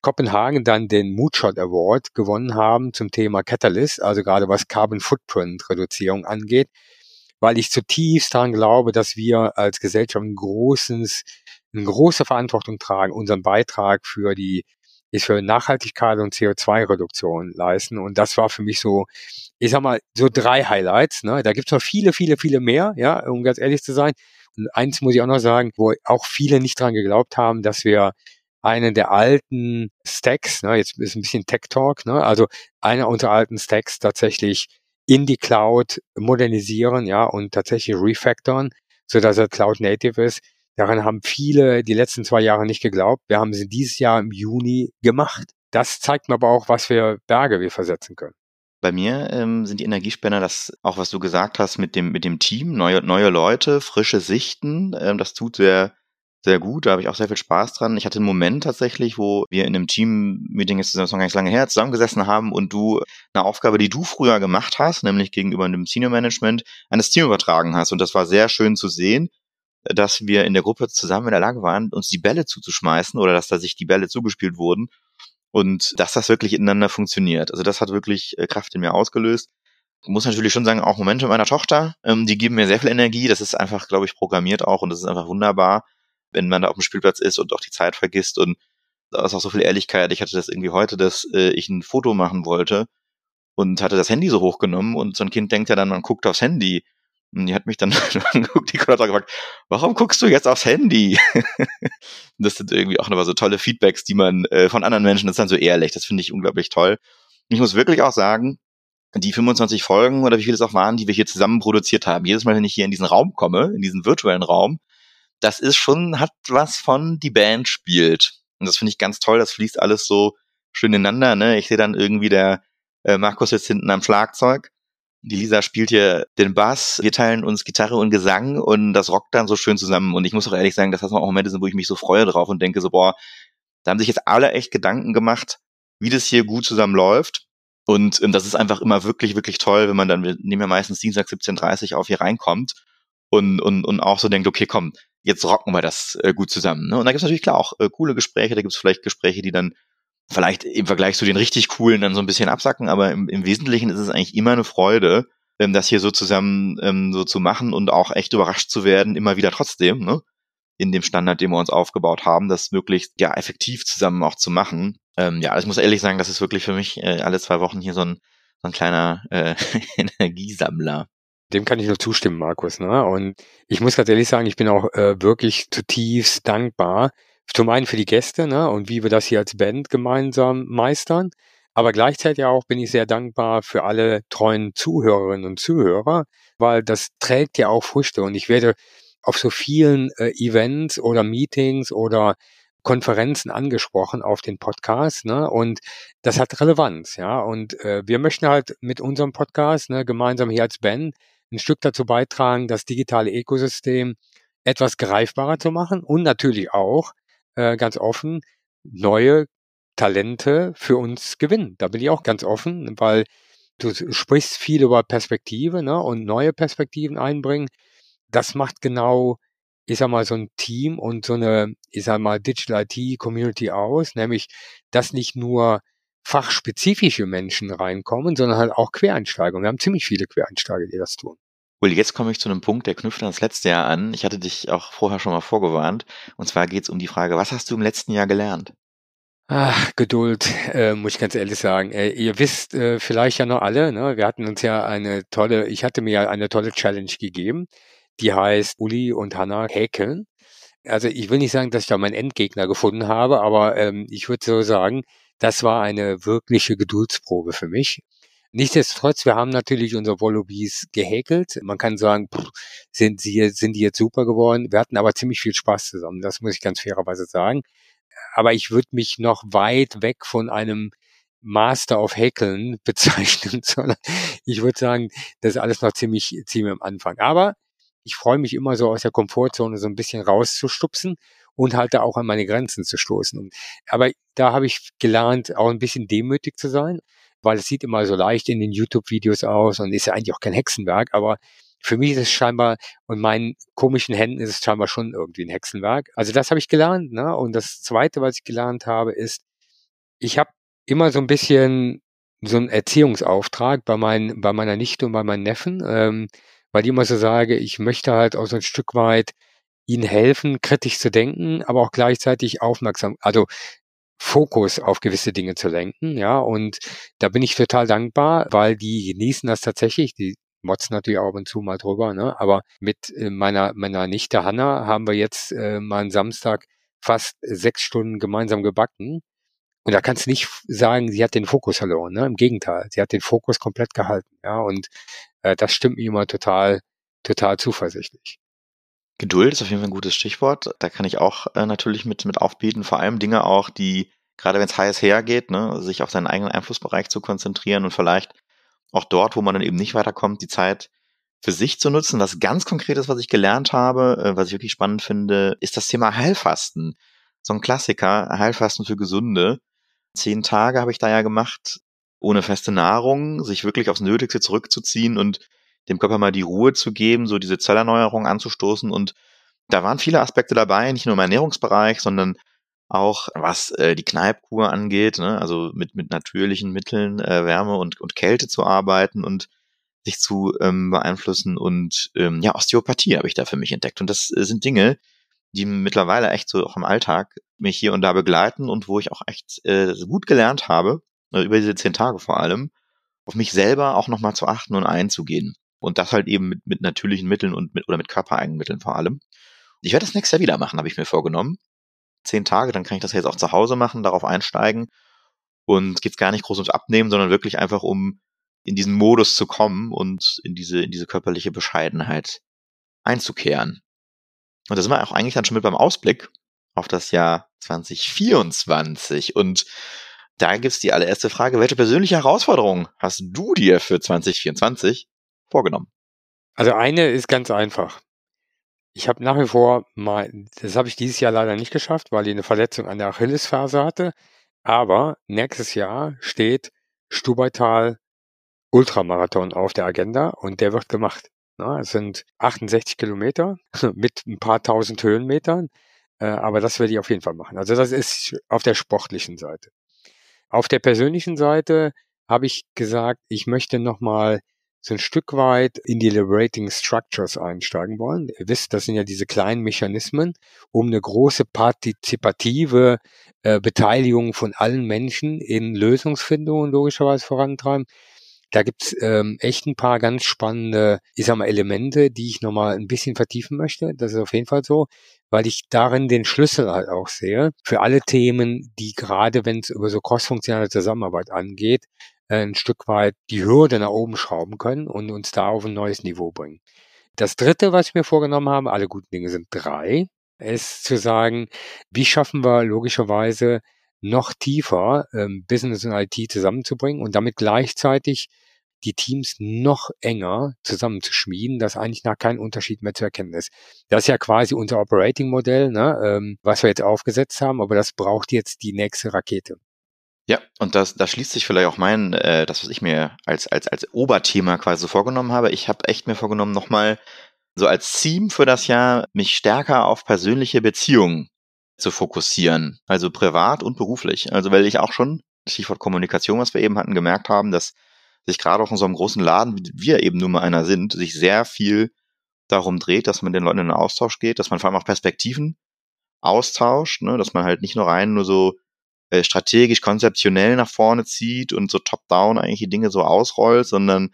Kopenhagen dann den Moodshot Award gewonnen haben zum Thema Catalyst, also gerade was Carbon Footprint Reduzierung angeht weil ich zutiefst daran glaube, dass wir als Gesellschaft ein großes, eine große Verantwortung tragen, unseren Beitrag für die ist für Nachhaltigkeit und CO2-Reduktion leisten. Und das war für mich so, ich sag mal, so drei Highlights. Ne? Da gibt's noch viele, viele, viele mehr, ja, um ganz ehrlich zu sein. Und eins muss ich auch noch sagen, wo auch viele nicht dran geglaubt haben, dass wir einen der alten Stacks, ne, jetzt ist ein bisschen Tech Talk, ne, also einer unserer alten Stacks tatsächlich in die Cloud modernisieren, ja, und tatsächlich refactoren, so dass er Cloud Native ist. Daran haben viele die letzten zwei Jahre nicht geglaubt. Wir haben sie dieses Jahr im Juni gemacht. Das zeigt mir aber auch, was für Berge wir versetzen können. Bei mir ähm, sind die Energiespender das, auch was du gesagt hast, mit dem, mit dem Team, neue, neue Leute, frische Sichten. Ähm, das tut sehr, sehr gut. Da habe ich auch sehr viel Spaß dran. Ich hatte einen Moment tatsächlich, wo wir in einem Team-Meeting, ist das noch gar nicht lange her, zusammengesessen haben und du eine Aufgabe, die du früher gemacht hast, nämlich gegenüber einem Senior Management, an das Team übertragen hast. Und das war sehr schön zu sehen, dass wir in der Gruppe zusammen in der Lage waren, uns die Bälle zuzuschmeißen oder dass da sich die Bälle zugespielt wurden und dass das wirklich ineinander funktioniert. Also das hat wirklich äh, Kraft in mir ausgelöst. Ich muss natürlich schon sagen, auch Momente meiner Tochter, ähm, die geben mir sehr viel Energie. Das ist einfach, glaube ich, programmiert auch und das ist einfach wunderbar wenn man da auf dem Spielplatz ist und auch die Zeit vergisst und da ist auch so viel Ehrlichkeit. Ich hatte das irgendwie heute, dass äh, ich ein Foto machen wollte und hatte das Handy so hochgenommen und so ein Kind denkt ja dann, man guckt aufs Handy. Und die hat mich dann angeguckt, die hat gefragt, warum guckst du jetzt aufs Handy? das sind irgendwie auch nochmal so tolle Feedbacks, die man äh, von anderen Menschen, das ist dann so ehrlich, das finde ich unglaublich toll. Ich muss wirklich auch sagen, die 25 Folgen oder wie viele es auch waren, die wir hier zusammen produziert haben, jedes Mal, wenn ich hier in diesen Raum komme, in diesen virtuellen Raum, das ist schon, hat was von die Band spielt. Und das finde ich ganz toll, das fließt alles so schön ineinander. Ne? Ich sehe dann irgendwie der äh, Markus jetzt hinten am Schlagzeug. Die Lisa spielt hier den Bass, wir teilen uns Gitarre und Gesang und das rockt dann so schön zusammen. Und ich muss auch ehrlich sagen, das auch Momente sind, wo ich mich so freue drauf und denke so, boah, da haben sich jetzt alle echt Gedanken gemacht, wie das hier gut zusammen läuft. Und ähm, das ist einfach immer wirklich, wirklich toll, wenn man dann, wir nehmen ja meistens Dienstag 17.30 Uhr auf hier reinkommt und, und, und auch so denkt, okay, komm, jetzt rocken wir das äh, gut zusammen. Ne? Und da gibt es natürlich klar auch äh, coole Gespräche, da gibt es vielleicht Gespräche, die dann vielleicht im Vergleich zu den richtig coolen dann so ein bisschen absacken, aber im, im Wesentlichen ist es eigentlich immer eine Freude, ähm, das hier so zusammen ähm, so zu machen und auch echt überrascht zu werden, immer wieder trotzdem, ne? in dem Standard, den wir uns aufgebaut haben, das möglichst ja effektiv zusammen auch zu machen. Ähm, ja, ich muss ehrlich sagen, das ist wirklich für mich äh, alle zwei Wochen hier so ein, so ein kleiner äh, Energiesammler. Dem kann ich nur zustimmen, Markus. Ne? Und ich muss ganz ehrlich sagen, ich bin auch äh, wirklich zutiefst dankbar zum einen für die Gäste ne, und wie wir das hier als Band gemeinsam meistern. Aber gleichzeitig auch bin ich sehr dankbar für alle treuen Zuhörerinnen und Zuhörer, weil das trägt ja auch Früchte. Und ich werde auf so vielen äh, Events oder Meetings oder Konferenzen angesprochen auf den Podcast, ne? Und das hat Relevanz, ja. Und äh, wir möchten halt mit unserem Podcast, ne, gemeinsam hier als Band ein Stück dazu beitragen, das digitale Ökosystem etwas greifbarer zu machen und natürlich auch äh, ganz offen neue Talente für uns gewinnen. Da bin ich auch ganz offen, weil du sprichst viel über Perspektive ne, und neue Perspektiven einbringen. Das macht genau, ich sag mal, so ein Team und so eine, ich sag mal, Digital IT Community aus, nämlich, dass nicht nur fachspezifische Menschen reinkommen, sondern halt auch Quereinsteiger. Und wir haben ziemlich viele Quereinsteiger, die das tun. Will, jetzt komme ich zu einem Punkt, der knüpft an das letzte Jahr an. Ich hatte dich auch vorher schon mal vorgewarnt. Und zwar geht es um die Frage, was hast du im letzten Jahr gelernt? Ach, Geduld, äh, muss ich ganz ehrlich sagen. Äh, ihr wisst äh, vielleicht ja noch alle, ne? wir hatten uns ja eine tolle, ich hatte mir ja eine tolle Challenge gegeben, die heißt Uli und Hanna häkeln. Also ich will nicht sagen, dass ich da meinen Endgegner gefunden habe, aber ähm, ich würde so sagen, das war eine wirkliche Geduldsprobe für mich. Nichtsdestotrotz, wir haben natürlich unsere Wallabies gehäkelt. Man kann sagen, pff, sind sie sind die jetzt super geworden. Wir hatten aber ziemlich viel Spaß zusammen. Das muss ich ganz fairerweise sagen. Aber ich würde mich noch weit weg von einem Master of Häkeln bezeichnen, sondern ich würde sagen, das ist alles noch ziemlich, ziemlich am Anfang. Aber ich freue mich immer so aus der Komfortzone so ein bisschen rauszustupsen und halt da auch an meine Grenzen zu stoßen. Aber da habe ich gelernt, auch ein bisschen demütig zu sein weil es sieht immer so leicht in den YouTube-Videos aus und ist ja eigentlich auch kein Hexenwerk, aber für mich ist es scheinbar, und meinen komischen Händen ist es scheinbar schon irgendwie ein Hexenwerk. Also das habe ich gelernt. Ne? Und das Zweite, was ich gelernt habe, ist, ich habe immer so ein bisschen so einen Erziehungsauftrag bei, mein, bei meiner Nichte und bei meinen Neffen, ähm, weil ich immer so sage, ich möchte halt auch so ein Stück weit ihnen helfen, kritisch zu denken, aber auch gleichzeitig aufmerksam, also Fokus auf gewisse Dinge zu lenken, ja, und da bin ich total dankbar, weil die genießen das tatsächlich, die motzen natürlich auch ab und zu mal drüber, ne, aber mit äh, meiner, meiner Nichte Hanna haben wir jetzt äh, mal einen Samstag fast sechs Stunden gemeinsam gebacken und da kannst du nicht sagen, sie hat den Fokus verloren, ne, im Gegenteil, sie hat den Fokus komplett gehalten, ja, und äh, das stimmt mir immer total, total zuversichtlich. Geduld ist auf jeden Fall ein gutes Stichwort. Da kann ich auch äh, natürlich mit, mit aufbieten. Vor allem Dinge auch, die, gerade wenn es heiß hergeht, ne, sich auf seinen eigenen Einflussbereich zu konzentrieren und vielleicht auch dort, wo man dann eben nicht weiterkommt, die Zeit für sich zu nutzen. Was ganz Konkretes, was ich gelernt habe, äh, was ich wirklich spannend finde, ist das Thema Heilfasten. So ein Klassiker, Heilfasten für Gesunde. Zehn Tage habe ich da ja gemacht, ohne feste Nahrung, sich wirklich aufs Nötigste zurückzuziehen und dem Körper mal die Ruhe zu geben, so diese Zellerneuerung anzustoßen. Und da waren viele Aspekte dabei, nicht nur im Ernährungsbereich, sondern auch was äh, die Kneipkur angeht, ne? also mit, mit natürlichen Mitteln äh, Wärme und, und Kälte zu arbeiten und sich zu ähm, beeinflussen und ähm, ja, Osteopathie habe ich da für mich entdeckt. Und das äh, sind Dinge, die mittlerweile echt so auch im Alltag mich hier und da begleiten und wo ich auch echt äh, gut gelernt habe, äh, über diese zehn Tage vor allem, auf mich selber auch nochmal zu achten und einzugehen. Und das halt eben mit, mit natürlichen Mitteln und mit, oder mit Körpereigenmitteln vor allem. Ich werde das nächstes Jahr wieder machen, habe ich mir vorgenommen. Zehn Tage, dann kann ich das jetzt auch zu Hause machen, darauf einsteigen. Und geht gar nicht groß ums Abnehmen, sondern wirklich einfach um in diesen Modus zu kommen und in diese, in diese körperliche Bescheidenheit einzukehren. Und da sind wir auch eigentlich dann schon mit beim Ausblick auf das Jahr 2024. Und da gibt's die allererste Frage, welche persönliche Herausforderung hast du dir für 2024 vorgenommen? Also eine ist ganz einfach. Ich habe nach wie vor mal, das habe ich dieses Jahr leider nicht geschafft, weil ich eine Verletzung an der Achillesferse hatte. Aber nächstes Jahr steht Stubaital Ultramarathon auf der Agenda und der wird gemacht. Es sind 68 Kilometer mit ein paar tausend Höhenmetern, äh, aber das werde ich auf jeden Fall machen. Also das ist auf der sportlichen Seite. Auf der persönlichen Seite habe ich gesagt, ich möchte nochmal so ein Stück weit in die Liberating Structures einsteigen wollen. Ihr wisst, das sind ja diese kleinen Mechanismen, um eine große partizipative äh, Beteiligung von allen Menschen in Lösungsfindungen logischerweise vorantreiben. Da gibt's ähm, echt ein paar ganz spannende, ich sag mal, Elemente, die ich nochmal ein bisschen vertiefen möchte. Das ist auf jeden Fall so, weil ich darin den Schlüssel halt auch sehe für alle Themen, die gerade, wenn es über so crossfunktionale Zusammenarbeit angeht, ein Stück weit die Hürde nach oben schrauben können und uns da auf ein neues Niveau bringen. Das dritte, was mir vorgenommen habe, alle guten Dinge sind drei, ist zu sagen, wie schaffen wir logischerweise noch tiefer ähm, Business und IT zusammenzubringen und damit gleichzeitig die Teams noch enger zusammenzuschmieden, dass eigentlich nach kein Unterschied mehr zu erkennen ist. Das ist ja quasi unser Operating-Modell, ne, ähm, was wir jetzt aufgesetzt haben, aber das braucht jetzt die nächste Rakete. Ja, und das, da schließt sich vielleicht auch mein, äh, das, was ich mir als, als, als Oberthema quasi so vorgenommen habe. Ich habe echt mir vorgenommen, nochmal so als Theme für das Jahr mich stärker auf persönliche Beziehungen zu fokussieren, also privat und beruflich. Also weil ich auch schon, Stichwort Kommunikation, was wir eben hatten, gemerkt haben, dass sich gerade auch in so einem großen Laden, wie wir eben nur mal einer sind, sich sehr viel darum dreht, dass man den Leuten in den Austausch geht, dass man vor allem auch Perspektiven austauscht, ne, dass man halt nicht nur rein nur so äh, strategisch, konzeptionell nach vorne zieht und so top-down eigentlich die Dinge so ausrollt, sondern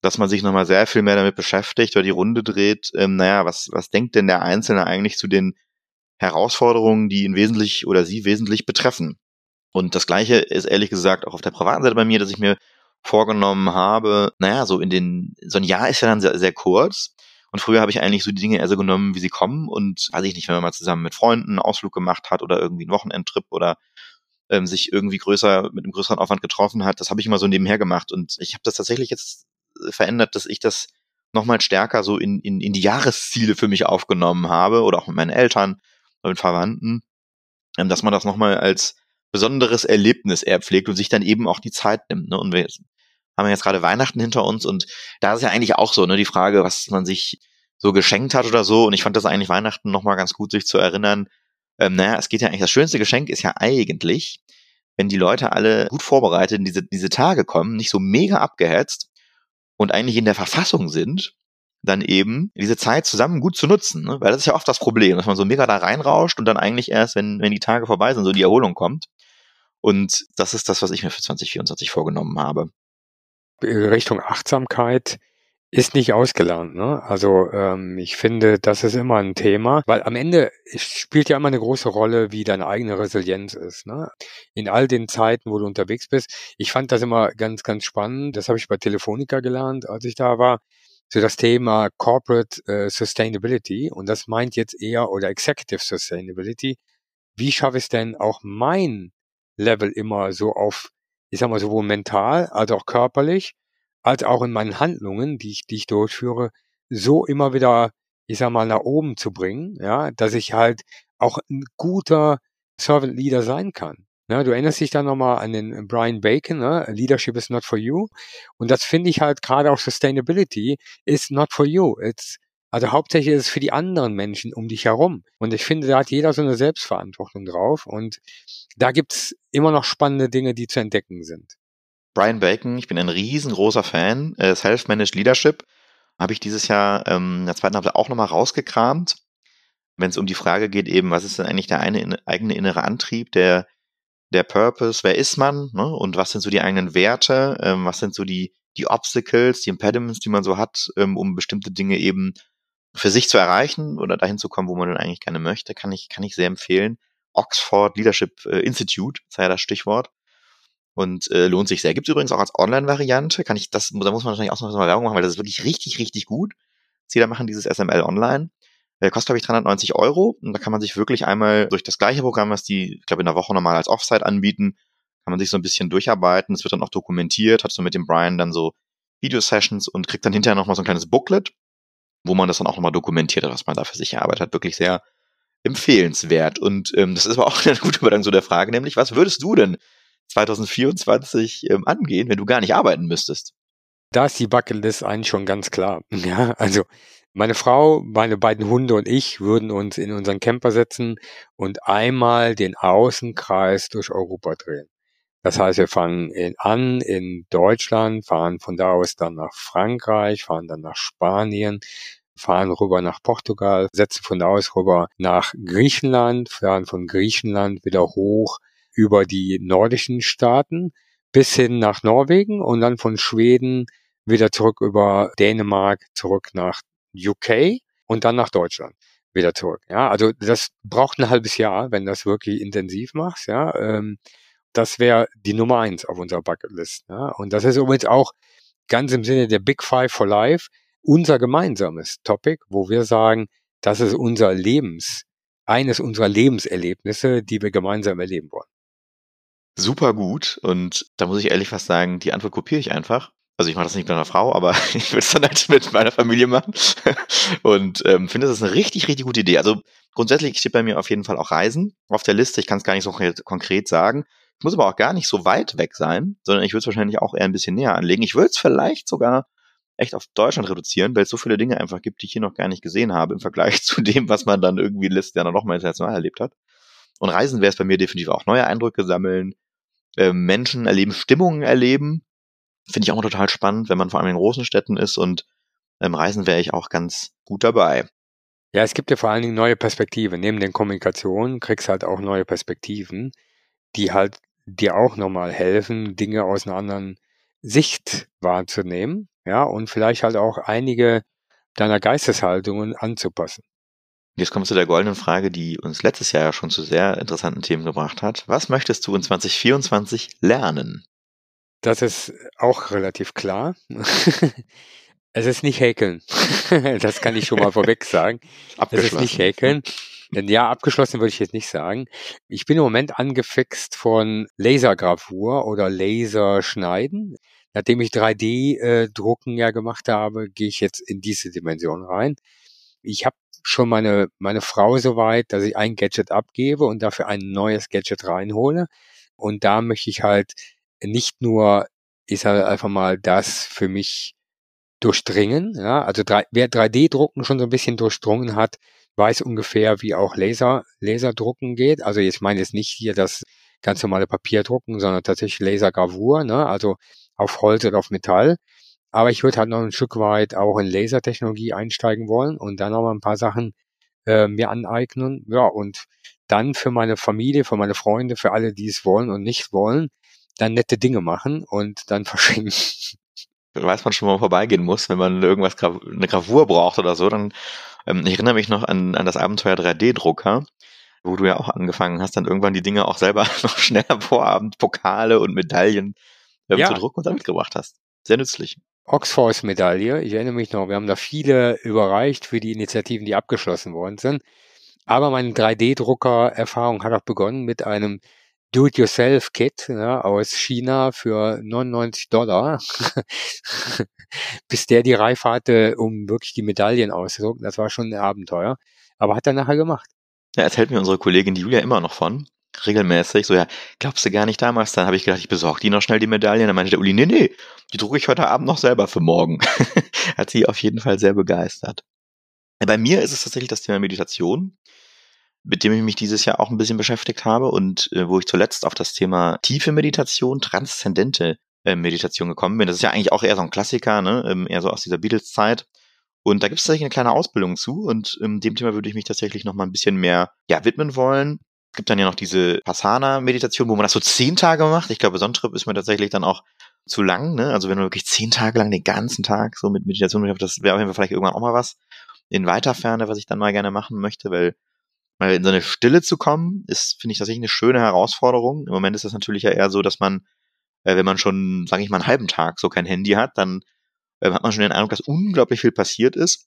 dass man sich nochmal sehr viel mehr damit beschäftigt oder die Runde dreht, ähm, naja, was, was denkt denn der Einzelne eigentlich zu den Herausforderungen, die ihn wesentlich oder sie wesentlich betreffen? Und das Gleiche ist ehrlich gesagt auch auf der privaten Seite bei mir, dass ich mir vorgenommen habe, naja, so in den, so ein Jahr ist ja dann sehr, sehr kurz. Und früher habe ich eigentlich so die Dinge eher so genommen, wie sie kommen. Und weiß ich nicht, wenn man mal zusammen mit Freunden einen Ausflug gemacht hat oder irgendwie einen Wochenendtrip oder ähm, sich irgendwie größer, mit einem größeren Aufwand getroffen hat, das habe ich immer so nebenher gemacht. Und ich habe das tatsächlich jetzt verändert, dass ich das nochmal stärker so in, in, in die Jahresziele für mich aufgenommen habe oder auch mit meinen Eltern oder mit Verwandten, ähm, dass man das nochmal als besonderes Erlebnis eher pflegt und sich dann eben auch die Zeit nimmt. Ne? Und wir haben jetzt gerade Weihnachten hinter uns und da ist ja eigentlich auch so, ne, die Frage, was man sich so geschenkt hat oder so. Und ich fand das eigentlich Weihnachten nochmal ganz gut, sich zu erinnern. Ähm, naja, es geht ja eigentlich, das schönste Geschenk ist ja eigentlich, wenn die Leute alle gut vorbereitet in diese, diese Tage kommen, nicht so mega abgehetzt und eigentlich in der Verfassung sind, dann eben diese Zeit zusammen gut zu nutzen. Ne? Weil das ist ja oft das Problem, dass man so mega da reinrauscht und dann eigentlich erst, wenn, wenn die Tage vorbei sind, so die Erholung kommt. Und das ist das, was ich mir für 2024 vorgenommen habe. Richtung Achtsamkeit ist nicht ausgelernt. Ne? Also ähm, ich finde, das ist immer ein Thema, weil am Ende spielt ja immer eine große Rolle, wie deine eigene Resilienz ist. Ne? In all den Zeiten, wo du unterwegs bist. Ich fand das immer ganz, ganz spannend. Das habe ich bei Telefonica gelernt, als ich da war. So das Thema Corporate äh, Sustainability und das meint jetzt eher oder Executive Sustainability. Wie schaffe ich es denn auch mein Level immer so auf, ich sag mal, sowohl mental als auch körperlich, als auch in meinen Handlungen, die ich, die ich durchführe, so immer wieder, ich sag mal, nach oben zu bringen, ja, dass ich halt auch ein guter Servant Leader sein kann. Ja, du erinnerst dich da nochmal an den Brian Bacon, ne? Leadership is not for you. Und das finde ich halt gerade auch Sustainability is not for you. It's also hauptsächlich ist es für die anderen Menschen um dich herum. Und ich finde, da hat jeder so eine Selbstverantwortung drauf. Und da gibt's immer noch spannende Dinge, die zu entdecken sind. Brian Bacon, ich bin ein riesengroßer Fan. Äh, Self-Managed Leadership habe ich dieses Jahr ähm, in der zweiten Halbzeit auch nochmal rausgekramt. wenn es um die Frage geht, eben, was ist denn eigentlich der eine eigene innere Antrieb, der, der Purpose, wer ist man, ne? und was sind so die eigenen Werte, ähm, was sind so die, die Obstacles, die Impediments, die man so hat, ähm, um bestimmte Dinge eben für sich zu erreichen oder dahin zu kommen, wo man dann eigentlich gerne möchte, kann ich, kann ich sehr empfehlen. Oxford Leadership äh, Institute, sei ja das Stichwort. Und äh, lohnt sich sehr. Gibt es übrigens auch als Online-Variante. Kann ich das, da muss man wahrscheinlich auch noch mal Werbung machen, weil das ist wirklich richtig, richtig gut. Sie da machen dieses SML online. Äh, kostet, glaube ich, 390 Euro. Und da kann man sich wirklich einmal durch das gleiche Programm, was die, ich glaube, in der Woche normal als Offsite anbieten, kann man sich so ein bisschen durcharbeiten. Es wird dann auch dokumentiert, hat so mit dem Brian dann so Video-Sessions und kriegt dann hinterher nochmal so ein kleines Booklet, wo man das dann auch nochmal dokumentiert hat, was man da für sich erarbeitet hat. Wirklich sehr empfehlenswert. Und ähm, das ist aber auch eine gute Übergang zu der Frage, nämlich, was würdest du denn 2024 ähm, angehen, wenn du gar nicht arbeiten müsstest? Da ist die Bucketlist eigentlich schon ganz klar. Ja, also meine Frau, meine beiden Hunde und ich würden uns in unseren Camper setzen und einmal den Außenkreis durch Europa drehen. Das heißt, wir fangen in, an in Deutschland, fahren von da aus dann nach Frankreich, fahren dann nach Spanien, fahren rüber nach Portugal, setzen von da aus rüber nach Griechenland, fahren von Griechenland wieder hoch über die nordischen Staaten bis hin nach Norwegen und dann von Schweden wieder zurück über Dänemark, zurück nach UK und dann nach Deutschland wieder zurück. Ja, also das braucht ein halbes Jahr, wenn das wirklich intensiv machst. Ja, ähm, das wäre die Nummer eins auf unserer Bucketlist. Ja? Und das ist übrigens auch ganz im Sinne der Big Five for Life unser gemeinsames Topic, wo wir sagen, das ist unser Lebens, eines unserer Lebenserlebnisse, die wir gemeinsam erleben wollen. Super gut. Und da muss ich ehrlich fast sagen, die Antwort kopiere ich einfach. Also ich mache das nicht mit einer Frau, aber ich würde es dann halt mit meiner Familie machen. Und ähm, finde, das ist eine richtig, richtig gute Idee. Also grundsätzlich steht bei mir auf jeden Fall auch Reisen auf der Liste. Ich kann es gar nicht so konkret sagen. Ich muss aber auch gar nicht so weit weg sein, sondern ich würde es wahrscheinlich auch eher ein bisschen näher anlegen. Ich würde es vielleicht sogar echt auf Deutschland reduzieren, weil es so viele Dinge einfach gibt, die ich hier noch gar nicht gesehen habe im Vergleich zu dem, was man dann irgendwie letztes Jahr noch mal international erlebt hat. Und Reisen wäre es bei mir definitiv auch neue Eindrücke sammeln, äh, Menschen erleben, Stimmungen erleben. Finde ich auch total spannend, wenn man vor allem in großen Städten ist und ähm, Reisen wäre ich auch ganz gut dabei. Ja, es gibt ja vor allen Dingen neue Perspektiven. Neben den Kommunikationen kriegst halt auch neue Perspektiven, die halt dir auch nochmal helfen, Dinge aus einer anderen Sicht wahrzunehmen, ja, und vielleicht halt auch einige deiner Geisteshaltungen anzupassen. Jetzt kommen wir zu der goldenen Frage, die uns letztes Jahr ja schon zu sehr interessanten Themen gebracht hat. Was möchtest du in 2024 lernen? Das ist auch relativ klar. es ist nicht häkeln. das kann ich schon mal vorweg sagen. Es ist nicht häkeln. Ja, abgeschlossen würde ich jetzt nicht sagen. Ich bin im Moment angefixt von Lasergravur oder Laserschneiden. Nachdem ich 3D-Drucken äh, ja gemacht habe, gehe ich jetzt in diese Dimension rein. Ich habe schon meine, meine Frau so weit, dass ich ein Gadget abgebe und dafür ein neues Gadget reinhole. Und da möchte ich halt nicht nur, ich sage einfach mal, das für mich durchdringen. Ja, also drei, wer 3D-Drucken schon so ein bisschen durchdrungen hat, weiß ungefähr, wie auch Laser, Laserdrucken geht. Also jetzt meine ich nicht hier das ganz normale Papierdrucken, sondern tatsächlich Lasergravur, ne? also auf Holz oder auf Metall. Aber ich würde halt noch ein Stück weit auch in Lasertechnologie einsteigen wollen und dann noch mal ein paar Sachen äh, mir aneignen. Ja, und dann für meine Familie, für meine Freunde, für alle, die es wollen und nicht wollen, dann nette Dinge machen und dann verschenken weiß man schon, wo man vorbeigehen muss, wenn man irgendwas, eine Gravur braucht oder so, dann, ähm, ich erinnere mich noch an, an das Abenteuer 3D-Drucker, wo du ja auch angefangen hast, dann irgendwann die Dinge auch selber noch schnell am Vorabend Pokale und Medaillen ähm, ja. zu drucken und dann mitgebracht hast. Sehr nützlich. Oxford-Medaille, ich erinnere mich noch, wir haben da viele überreicht für die Initiativen, die abgeschlossen worden sind. Aber meine 3D-Drucker-Erfahrung hat auch begonnen mit einem Do-it-yourself-Kit ja, aus China für 99 Dollar, bis der die Reife hatte, um wirklich die Medaillen auszudrucken. Das war schon ein Abenteuer, aber hat er nachher gemacht. Ja, erzählt mir unsere Kollegin Julia immer noch von, regelmäßig, so ja, glaubst du gar nicht damals, dann habe ich gedacht, ich besorge die noch schnell die Medaillen, dann meinte der Uli, nee, nee, die drucke ich heute Abend noch selber für morgen. hat sie auf jeden Fall sehr begeistert. Bei mir ist es tatsächlich das Thema Meditation mit dem ich mich dieses Jahr auch ein bisschen beschäftigt habe und äh, wo ich zuletzt auf das Thema tiefe Meditation, transzendente äh, Meditation gekommen bin. Das ist ja eigentlich auch eher so ein Klassiker, ne? ähm, eher so aus dieser Beatles-Zeit. Und da gibt es tatsächlich eine kleine Ausbildung zu und ähm, dem Thema würde ich mich tatsächlich noch mal ein bisschen mehr ja, widmen wollen. Es gibt dann ja noch diese Passana-Meditation, wo man das so zehn Tage macht. Ich glaube, Sonnentrip ist mir tatsächlich dann auch zu lang. Ne? Also wenn man wirklich zehn Tage lang den ganzen Tag so mit Meditation, das wäre auf jeden Fall vielleicht irgendwann auch mal was in weiter Ferne, was ich dann mal gerne machen möchte, weil mal in so eine Stille zu kommen, ist, finde ich, tatsächlich eine schöne Herausforderung. Im Moment ist das natürlich ja eher so, dass man, äh, wenn man schon, sage ich mal, einen halben Tag so kein Handy hat, dann äh, hat man schon den Eindruck, dass unglaublich viel passiert ist.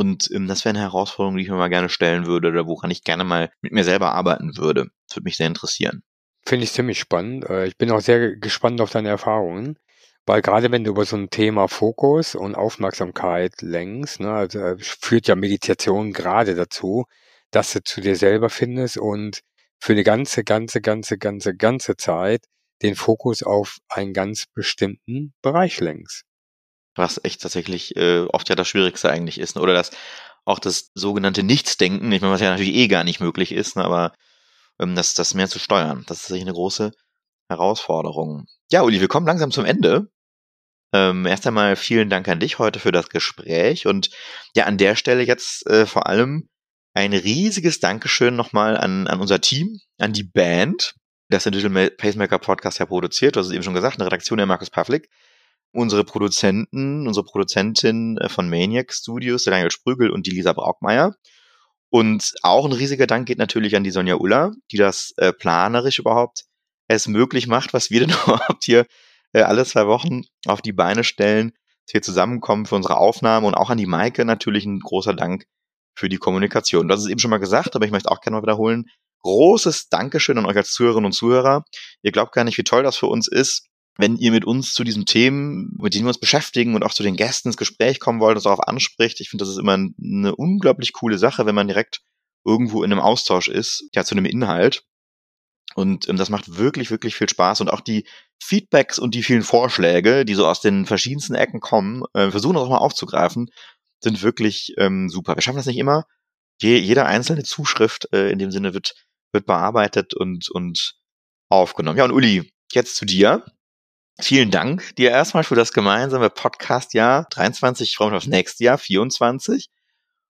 Und ähm, das wäre eine Herausforderung, die ich mir mal gerne stellen würde oder woran ich gerne mal mit mir selber arbeiten würde. Das würde mich sehr interessieren. Finde ich ziemlich spannend. Äh, ich bin auch sehr gespannt auf deine Erfahrungen. Weil gerade wenn du über so ein Thema Fokus und Aufmerksamkeit lenkst, ne, also äh, führt ja Meditation gerade dazu, dass du zu dir selber findest und für eine ganze, ganze, ganze, ganze, ganze Zeit den Fokus auf einen ganz bestimmten Bereich lenkst. Was echt tatsächlich äh, oft ja das Schwierigste eigentlich ist. Ne? Oder das auch das sogenannte Nichtsdenken, ich meine, was ja natürlich eh gar nicht möglich ist, ne? aber ähm, das, das mehr zu steuern, das ist tatsächlich eine große Herausforderung. Ja, Uli, wir kommen langsam zum Ende. Ähm, erst einmal vielen Dank an dich heute für das Gespräch und ja, an der Stelle jetzt äh, vor allem ein riesiges Dankeschön nochmal an, an unser Team, an die Band, das den Digital Pacemaker Podcast ja produziert. Du hast es eben schon gesagt, eine Redaktion der Markus Pavlik. Unsere Produzenten, unsere Produzentin äh, von Maniac Studios, der Daniel Sprügel und die Lisa Braukmeier. Und auch ein riesiger Dank geht natürlich an die Sonja Uller, die das äh, planerisch überhaupt es möglich macht, was wir denn überhaupt hier äh, alle zwei Wochen auf die Beine stellen, dass wir zusammenkommen für unsere Aufnahme und auch an die Maike natürlich ein großer Dank für die Kommunikation. Das ist eben schon mal gesagt, aber ich möchte auch gerne mal wiederholen. Großes Dankeschön an euch als Zuhörerinnen und Zuhörer. Ihr glaubt gar nicht, wie toll das für uns ist, wenn ihr mit uns zu diesen Themen, mit denen wir uns beschäftigen und auch zu den Gästen ins Gespräch kommen wollt und darauf anspricht. Ich finde, das ist immer eine unglaublich coole Sache, wenn man direkt irgendwo in einem Austausch ist, ja, zu einem Inhalt. Und ähm, das macht wirklich, wirklich viel Spaß. Und auch die Feedbacks und die vielen Vorschläge, die so aus den verschiedensten Ecken kommen, äh, versuchen das auch mal aufzugreifen, sind wirklich ähm, super. Wir schaffen das nicht immer. Je, jede einzelne Zuschrift äh, in dem Sinne wird, wird bearbeitet und, und aufgenommen. Ja, und Uli, jetzt zu dir. Vielen Dank dir erstmal für das gemeinsame Podcast-Jahr 23. Ich freue mich aufs nächste Jahr, 24. Ich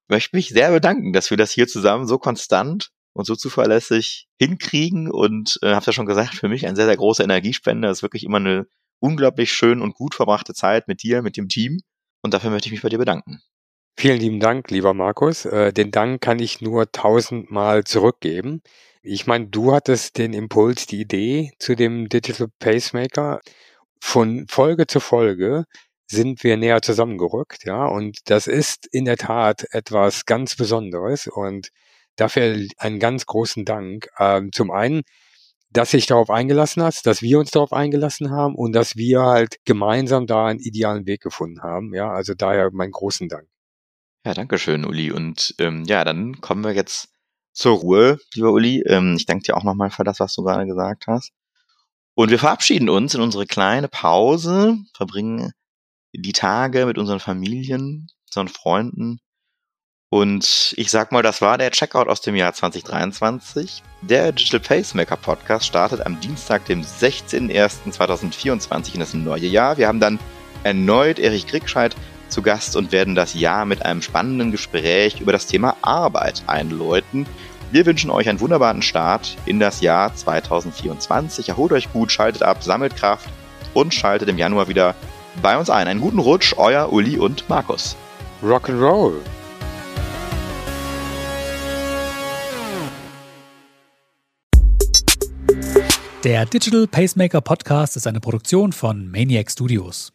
möchte mich sehr bedanken, dass wir das hier zusammen so konstant und so zuverlässig hinkriegen und äh, habe ja schon gesagt, für mich ein sehr, sehr großer Energiespender. Das ist wirklich immer eine unglaublich schön und gut verbrachte Zeit mit dir, mit dem Team und dafür möchte ich mich bei dir bedanken. Vielen lieben Dank, lieber Markus. Äh, den Dank kann ich nur tausendmal zurückgeben. Ich meine, du hattest den Impuls, die Idee zu dem Digital Pacemaker. Von Folge zu Folge sind wir näher zusammengerückt, ja, und das ist in der Tat etwas ganz Besonderes und dafür einen ganz großen Dank. Ähm, zum einen, dass sich darauf eingelassen hast, dass wir uns darauf eingelassen haben und dass wir halt gemeinsam da einen idealen Weg gefunden haben. Ja, also daher meinen großen Dank. Ja, danke schön, Uli. Und ähm, ja, dann kommen wir jetzt zur Ruhe, lieber Uli. Ähm, ich danke dir auch nochmal für das, was du gerade gesagt hast. Und wir verabschieden uns in unsere kleine Pause, verbringen die Tage mit unseren Familien, unseren Freunden und ich sag mal, das war der Checkout aus dem Jahr 2023. Der Digital Pacemaker Podcast startet am Dienstag, dem 16.01.2024 in das neue Jahr. Wir haben dann erneut Erich Kriegscheid zu Gast und werden das Jahr mit einem spannenden Gespräch über das Thema Arbeit einläuten. Wir wünschen euch einen wunderbaren Start in das Jahr 2024. Erholt euch gut, schaltet ab, sammelt Kraft und schaltet im Januar wieder bei uns ein. Einen guten Rutsch, euer Uli und Markus. Rock'n'Roll. Der Digital Pacemaker Podcast ist eine Produktion von Maniac Studios.